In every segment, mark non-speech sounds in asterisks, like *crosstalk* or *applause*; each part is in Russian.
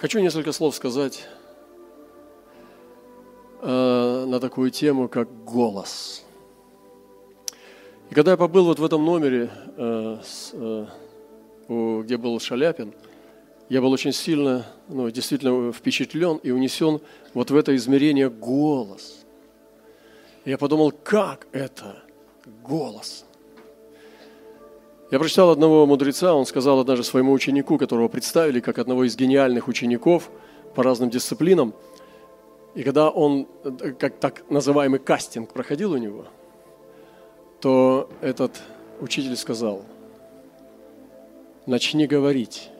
Хочу несколько слов сказать э, на такую тему, как голос. И когда я побыл вот в этом номере, э, э, где был Шаляпин, я был очень сильно, ну, действительно впечатлен и унесен вот в это измерение голос. Я подумал, как это голос – я прочитал одного мудреца, он сказал однажды своему ученику, которого представили как одного из гениальных учеников по разным дисциплинам. И когда он, как так называемый кастинг проходил у него, то этот учитель сказал, начни говорить,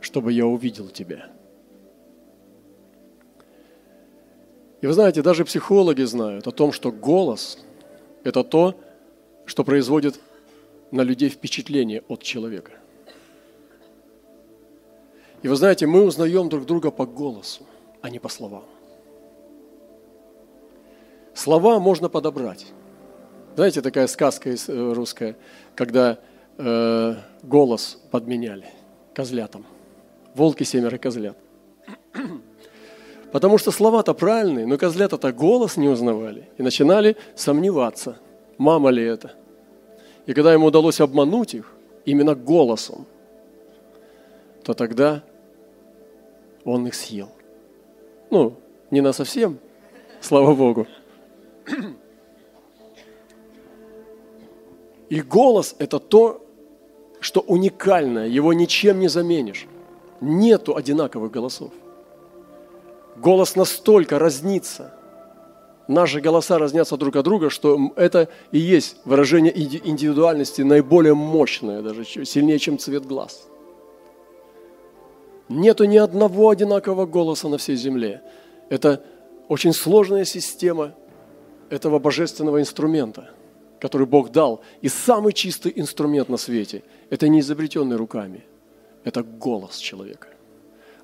чтобы я увидел тебя. И вы знаете, даже психологи знают о том, что голос – это то, что производит на людей впечатление от человека. И вы знаете, мы узнаем друг друга по голосу, а не по словам. Слова можно подобрать. Знаете, такая сказка э, русская, когда э, голос подменяли козлятам. Волки семеро козлят. Потому что слова-то правильные, но козлята-то голос не узнавали. И начинали сомневаться, мама ли это – и когда ему удалось обмануть их именно голосом, то тогда он их съел. Ну, не на совсем, слава Богу. И голос – это то, что уникальное, его ничем не заменишь. Нету одинаковых голосов. Голос настолько разнится – наши голоса разнятся друг от друга, что это и есть выражение индивидуальности наиболее мощное, даже сильнее, чем цвет глаз. Нету ни одного одинакового голоса на всей земле. Это очень сложная система этого божественного инструмента, который Бог дал. И самый чистый инструмент на свете – это не изобретенный руками, это голос человека.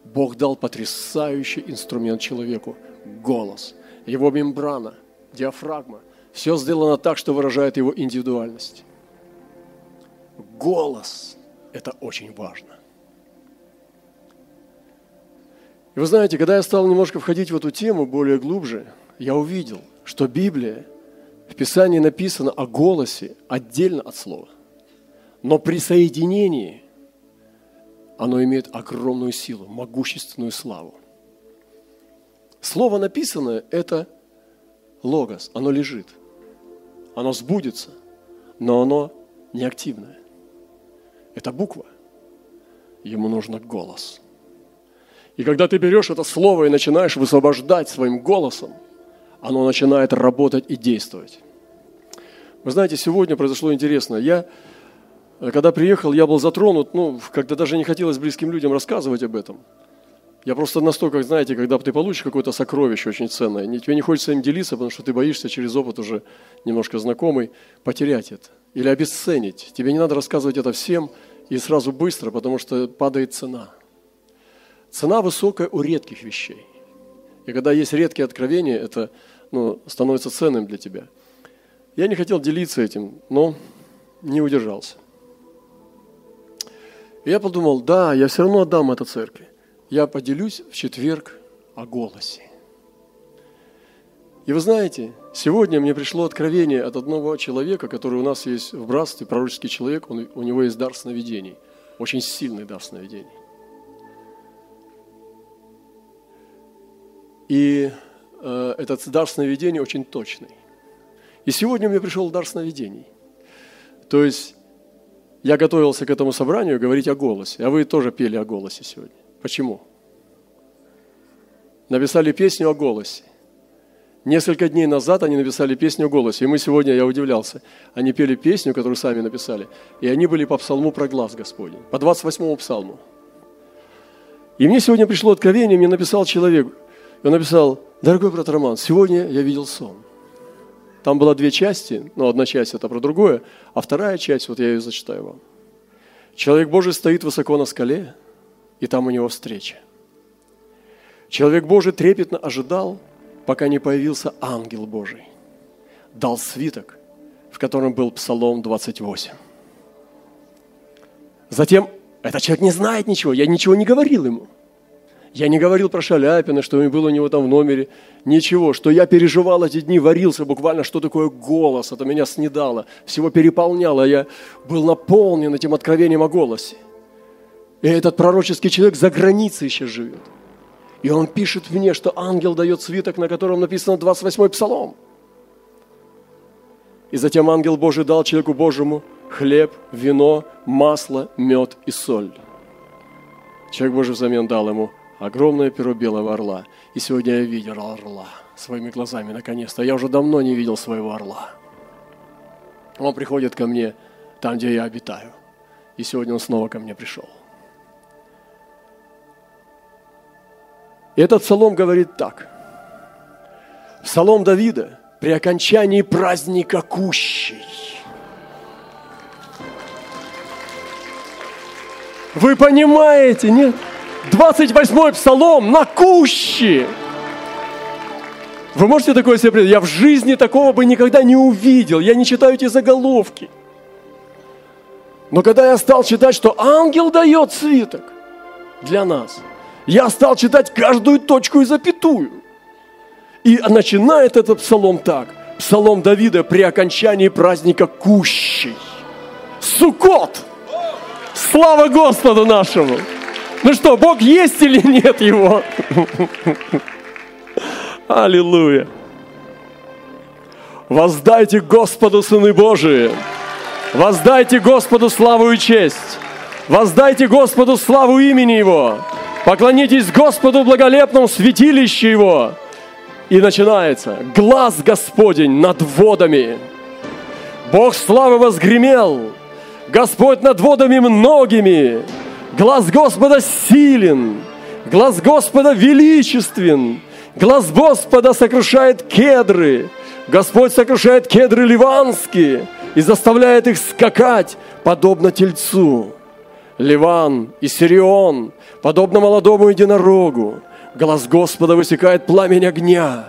Бог дал потрясающий инструмент человеку – голос – его мембрана, диафрагма. Все сделано так, что выражает его индивидуальность. Голос – это очень важно. И вы знаете, когда я стал немножко входить в эту тему более глубже, я увидел, что Библия, в Писании написано о голосе отдельно от слова. Но при соединении оно имеет огромную силу, могущественную славу. Слово написанное – это логос, оно лежит, оно сбудется, но оно не активное. Это буква, ему нужно голос. И когда ты берешь это слово и начинаешь высвобождать своим голосом, оно начинает работать и действовать. Вы знаете, сегодня произошло интересно. Я, когда приехал, я был затронут, ну, когда даже не хотелось близким людям рассказывать об этом – я просто настолько, знаете, когда ты получишь какое-то сокровище очень ценное, тебе не хочется им делиться, потому что ты боишься через опыт уже немножко знакомый потерять это или обесценить. Тебе не надо рассказывать это всем и сразу быстро, потому что падает цена. Цена высокая у редких вещей. И когда есть редкие откровения, это ну, становится ценным для тебя. Я не хотел делиться этим, но не удержался. И я подумал, да, я все равно отдам это церкви я поделюсь в четверг о голосе. И вы знаете, сегодня мне пришло откровение от одного человека, который у нас есть в братстве, пророческий человек, он, у него есть дар сновидений, очень сильный дар сновидений. И э, этот дар сновидений очень точный. И сегодня мне пришел дар сновидений. То есть я готовился к этому собранию говорить о голосе, а вы тоже пели о голосе сегодня. Почему? Написали песню о голосе. Несколько дней назад они написали песню о голосе. И мы сегодня, я удивлялся, они пели песню, которую сами написали. И они были по псалму про глаз Господень, по 28-му псалму. И мне сегодня пришло откровение, мне написал человек, он написал, дорогой брат Роман, сегодня я видел сон. Там было две части, но одна часть это про другое, а вторая часть, вот я ее зачитаю вам. Человек Божий стоит высоко на скале, и там у него встреча. Человек Божий трепетно ожидал, пока не появился ангел Божий. Дал свиток, в котором был Псалом 28. Затем, этот человек не знает ничего, я ничего не говорил ему. Я не говорил про Шаляпина, что было у него там в номере. Ничего, что я переживал эти дни, варился буквально, что такое голос. Это меня снедало, всего переполняло. Я был наполнен этим откровением о голосе. И этот пророческий человек за границей сейчас живет. И он пишет мне, что ангел дает свиток, на котором написано 28-й псалом. И затем ангел Божий дал человеку Божьему хлеб, вино, масло, мед и соль. Человек Божий взамен дал ему огромное перо белого орла. И сегодня я видел орла своими глазами, наконец-то. Я уже давно не видел своего орла. Он приходит ко мне там, где я обитаю. И сегодня он снова ко мне пришел. И этот псалом говорит так. Псалом Давида при окончании праздника кущей. Вы понимаете, нет? 28-й псалом на кущи. Вы можете такое себе представить? Я в жизни такого бы никогда не увидел. Я не читаю эти заголовки. Но когда я стал читать, что ангел дает свиток для нас, я стал читать каждую точку и запятую. И начинает этот псалом так. Псалом Давида при окончании праздника Кущей. Сукот! Слава Господу нашему! Ну что, Бог есть или нет его? *laughs* Аллилуйя. Воздайте Господу, сыны Божии. Воздайте Господу славу и честь. Воздайте Господу славу имени Его. Поклонитесь Господу в благолепном святилище Его. И начинается. Глаз Господень над водами. Бог славы возгремел. Господь над водами многими. Глаз Господа силен, глаз Господа величествен, глаз Господа сокрушает кедры. Господь сокрушает кедры ливанские и заставляет их скакать, подобно тельцу. Ливан и Сирион, подобно молодому единорогу. Глаз Господа высекает пламень огня.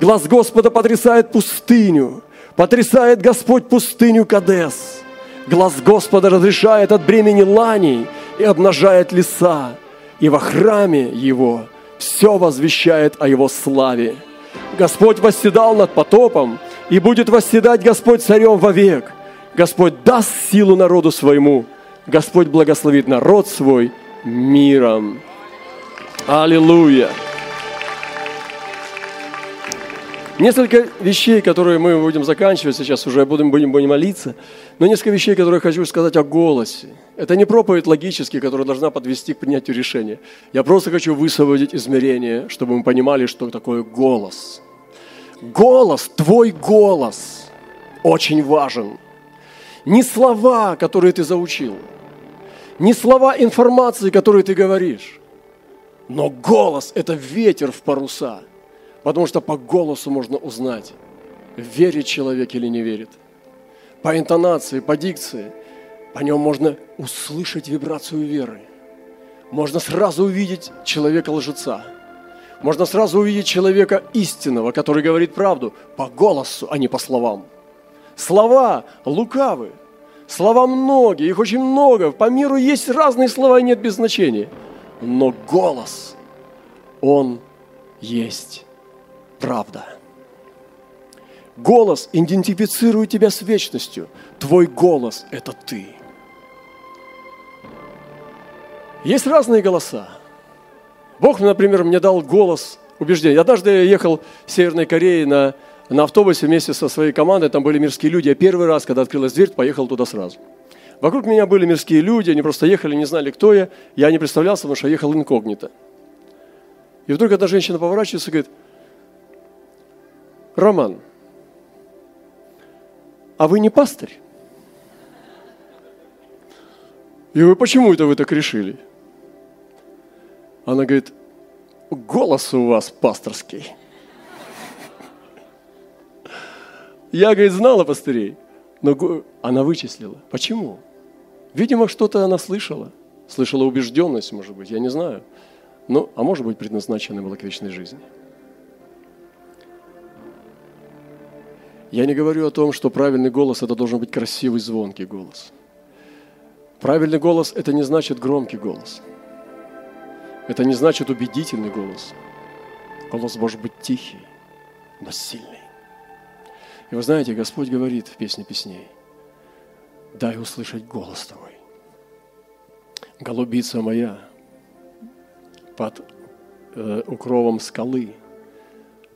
Глаз Господа потрясает пустыню. Потрясает Господь пустыню Кадес. Глаз Господа разрешает от бремени ланей и обнажает леса, и во храме Его все возвещает о Его славе. Господь восседал над потопом, и будет восседать Господь царем вовек. Господь даст силу народу своему. Господь благословит народ свой миром. Аллилуйя! Несколько вещей, которые мы будем заканчивать сейчас, уже будем, будем, будем молиться, но несколько вещей, которые я хочу сказать о голосе. Это не проповедь логически, которая должна подвести к принятию решения. Я просто хочу высвободить измерение, чтобы мы понимали, что такое голос. Голос, твой голос очень важен. Не слова, которые ты заучил, не слова информации, которые ты говоришь, но голос – это ветер в паруса – Потому что по голосу можно узнать, верит человек или не верит. По интонации, по дикции, по нем можно услышать вибрацию веры. Можно сразу увидеть человека лжеца. Можно сразу увидеть человека истинного, который говорит правду по голосу, а не по словам. Слова лукавы. Слова многие, их очень много. По миру есть разные слова, и нет без значения. Но голос, он есть правда. Голос идентифицирует тебя с вечностью. Твой голос – это ты. Есть разные голоса. Бог, например, мне дал голос убеждения. Однажды я ехал в Северной Корее на, на автобусе вместе со своей командой, там были мирские люди. Я первый раз, когда открылась дверь, поехал туда сразу. Вокруг меня были мирские люди, они просто ехали, не знали, кто я. Я не представлялся, потому что ехал инкогнито. И вдруг одна женщина поворачивается и говорит – Роман, а вы не пастырь? И вы почему это вы так решили? Она говорит, голос у вас пасторский. Я, говорит, знала пастырей, но она вычислила. Почему? Видимо, что-то она слышала. Слышала убежденность, может быть, я не знаю. Ну, а может быть, предназначена была к вечной жизни. Я не говорю о том, что правильный голос – это должен быть красивый, звонкий голос. Правильный голос – это не значит громкий голос. Это не значит убедительный голос. Голос может быть тихий, но сильный. И вы знаете, Господь говорит в песне песней, дай услышать голос Твой. Голубица моя под э, укровом скалы,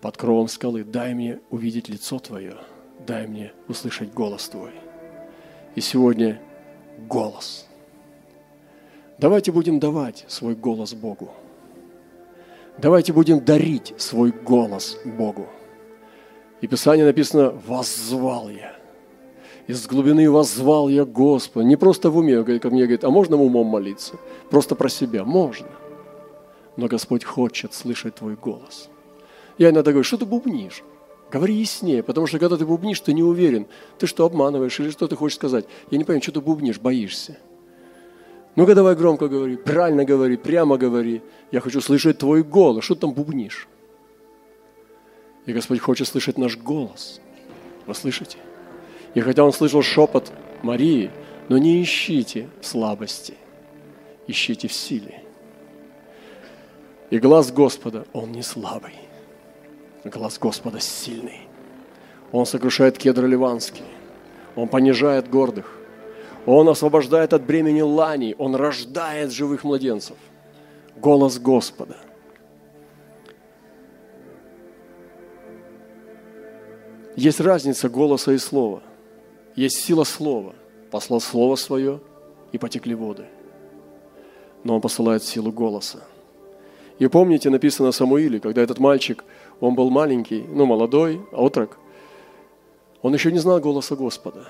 под кровом скалы, дай мне увидеть лицо Твое, дай мне услышать голос Твой. И сегодня голос. Давайте будем давать свой голос Богу. Давайте будем дарить свой голос Богу. И Писание написано «воззвал я». Из глубины воззвал я Господа. Не просто в уме, как мне говорит, а можно умом молиться? Просто про себя. Можно. Но Господь хочет слышать твой голос. Я иногда говорю, что ты бубнишь? Говори яснее, потому что когда ты бубнишь, ты не уверен. Ты что, обманываешь или что ты хочешь сказать? Я не понимаю, что ты бубнишь, боишься. Ну-ка давай громко говори, правильно говори, прямо говори. Я хочу слышать твой голос. Что ты там бубнишь? И Господь хочет слышать наш голос. Вы слышите? И хотя он слышал шепот Марии, но не ищите слабости, ищите в силе. И глаз Господа, он не слабый. Глаз Господа сильный. Он сокрушает кедры ливанские. Он понижает гордых. Он освобождает от бремени лани. Он рождает живых младенцев. Голос Господа. Есть разница голоса и слова. Есть сила слова. Послал слово свое, и потекли воды. Но он посылает силу голоса. И помните, написано о Самуиле, когда этот мальчик, он был маленький, ну, молодой, отрок, он еще не знал голоса Господа.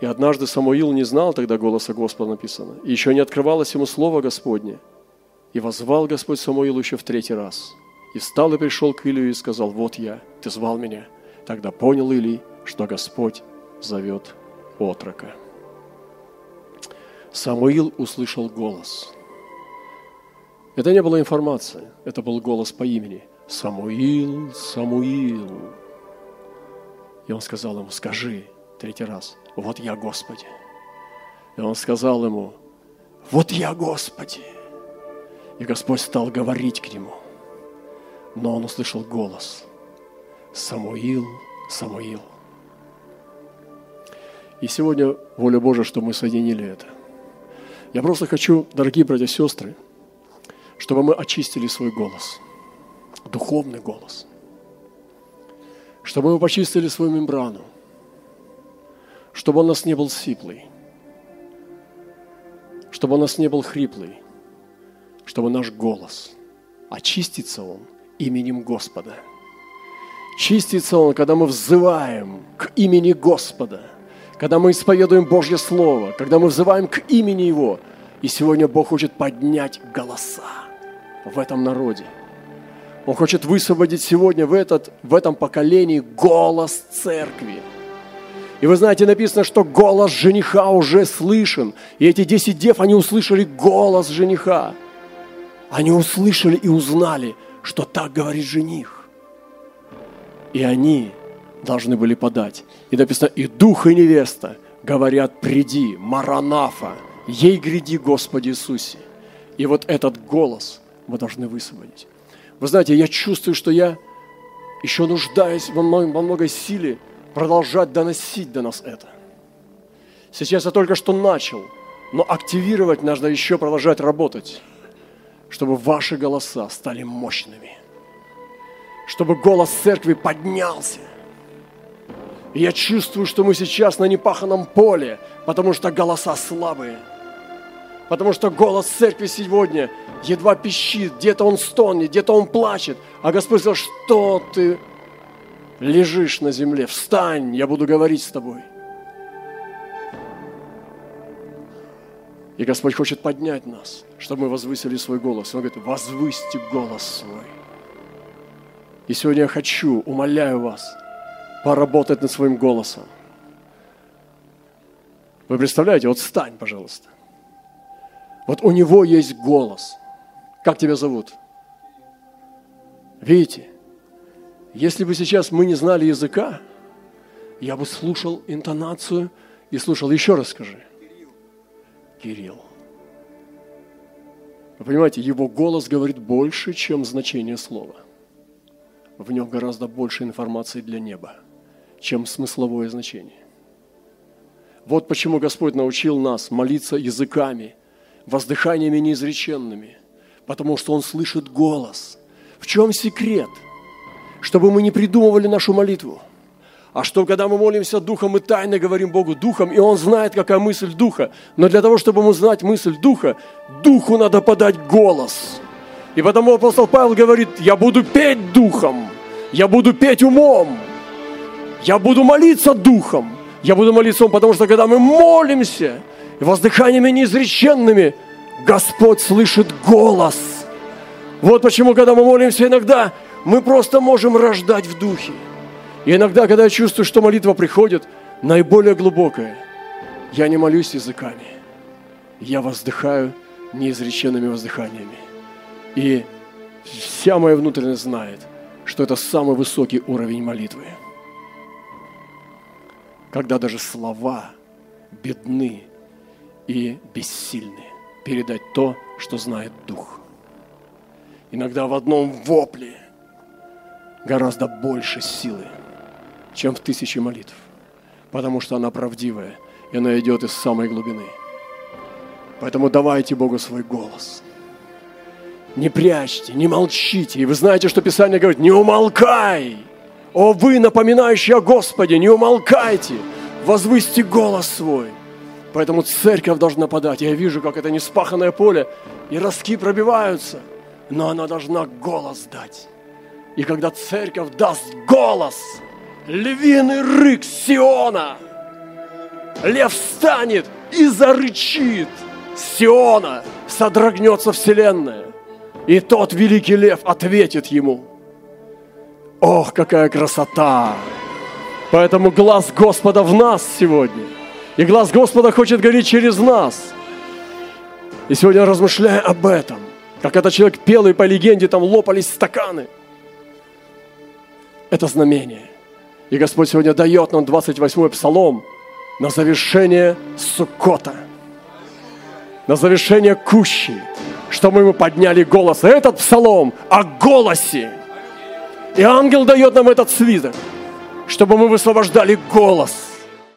И однажды Самуил не знал тогда голоса Господа написано. И еще не открывалось ему Слово Господне. И возвал Господь Самуилу еще в третий раз. И встал и пришел к Илию и сказал, вот я, ты звал меня. Тогда понял Илий, что Господь зовет отрока. Самуил услышал голос. Это не была информация, это был голос по имени. Самуил, Самуил. И он сказал ему, скажи третий раз, вот я Господи. И он сказал ему, вот я Господи. И Господь стал говорить к нему. Но он услышал голос. Самуил, Самуил. И сегодня воля Божия, что мы соединили это. Я просто хочу, дорогие братья и сестры, чтобы мы очистили свой голос, духовный голос, чтобы мы почистили свою мембрану, чтобы он у нас не был сиплый, чтобы у нас не был хриплый, чтобы наш голос, очистится он именем Господа. Чистится он, когда мы взываем к имени Господа – когда мы исповедуем Божье Слово, когда мы взываем к имени Его. И сегодня Бог хочет поднять голоса в этом народе. Он хочет высвободить сегодня в, этот, в этом поколении голос церкви. И вы знаете, написано, что голос жениха уже слышен. И эти десять дев, они услышали голос жениха. Они услышали и узнали, что так говорит жених. И они должны были подать. И написано, и дух, и невеста говорят, приди, Маранафа, ей гряди, Господи Иисусе. И вот этот голос мы должны высвободить. Вы знаете, я чувствую, что я еще нуждаюсь во, много, во многой силе продолжать доносить до нас это. Сейчас я только что начал, но активировать нужно еще продолжать работать, чтобы ваши голоса стали мощными, чтобы голос церкви поднялся, я чувствую, что мы сейчас на непаханном поле, потому что голоса слабые. Потому что голос церкви сегодня едва пищит, где-то он стонет, где-то он плачет. А Господь сказал, что ты лежишь на земле, встань, я буду говорить с тобой. И Господь хочет поднять нас, чтобы мы возвысили свой голос. Он говорит, возвысьте голос свой. И сегодня я хочу, умоляю вас – поработать над своим голосом. Вы представляете, вот встань, пожалуйста. Вот у него есть голос. Как тебя зовут? Видите, если бы сейчас мы не знали языка, я бы слушал интонацию и слушал. Еще раз скажи. Кирилл. Вы понимаете, его голос говорит больше, чем значение слова. В нем гораздо больше информации для неба, чем смысловое значение. Вот почему Господь научил нас молиться языками, воздыханиями неизреченными, потому что Он слышит голос. В чем секрет? Чтобы мы не придумывали нашу молитву – а что, когда мы молимся Духом, мы тайно говорим Богу Духом, и Он знает, какая мысль Духа. Но для того, чтобы ему знать мысль Духа, Духу надо подать голос. И потому апостол Павел говорит, я буду петь Духом, я буду петь умом, я буду молиться Духом, я буду молиться умом, потому что когда мы молимся, воздыханиями неизреченными, Господь слышит голос. Вот почему, когда мы молимся иногда, мы просто можем рождать в Духе. И иногда, когда я чувствую, что молитва приходит, наиболее глубокая, я не молюсь языками. Я воздыхаю неизреченными воздыханиями. И вся моя внутренность знает, что это самый высокий уровень молитвы. Когда даже слова бедны и бессильны передать то, что знает Дух. Иногда в одном вопле гораздо больше силы – чем в тысячи молитв, потому что она правдивая, и она идет из самой глубины. Поэтому давайте Богу свой голос. Не прячьте, не молчите. И вы знаете, что Писание говорит, не умолкай. О, вы, напоминающие о Господе, не умолкайте. Возвысьте голос свой. Поэтому церковь должна подать. Я вижу, как это неспаханное поле, и ростки пробиваются. Но она должна голос дать. И когда церковь даст голос – львиный рык Сиона. Лев встанет и зарычит. Сиона содрогнется вселенная. И тот великий лев ответит ему. Ох, какая красота! Поэтому глаз Господа в нас сегодня. И глаз Господа хочет говорить через нас. И сегодня размышляя об этом, как этот человек пел, и по легенде там лопались стаканы. Это знамение. И Господь сегодня дает нам 28-й псалом на завершение Суккота, на завершение Кущи, что мы подняли голос. Этот псалом о голосе. И ангел дает нам этот свиток, чтобы мы высвобождали голос –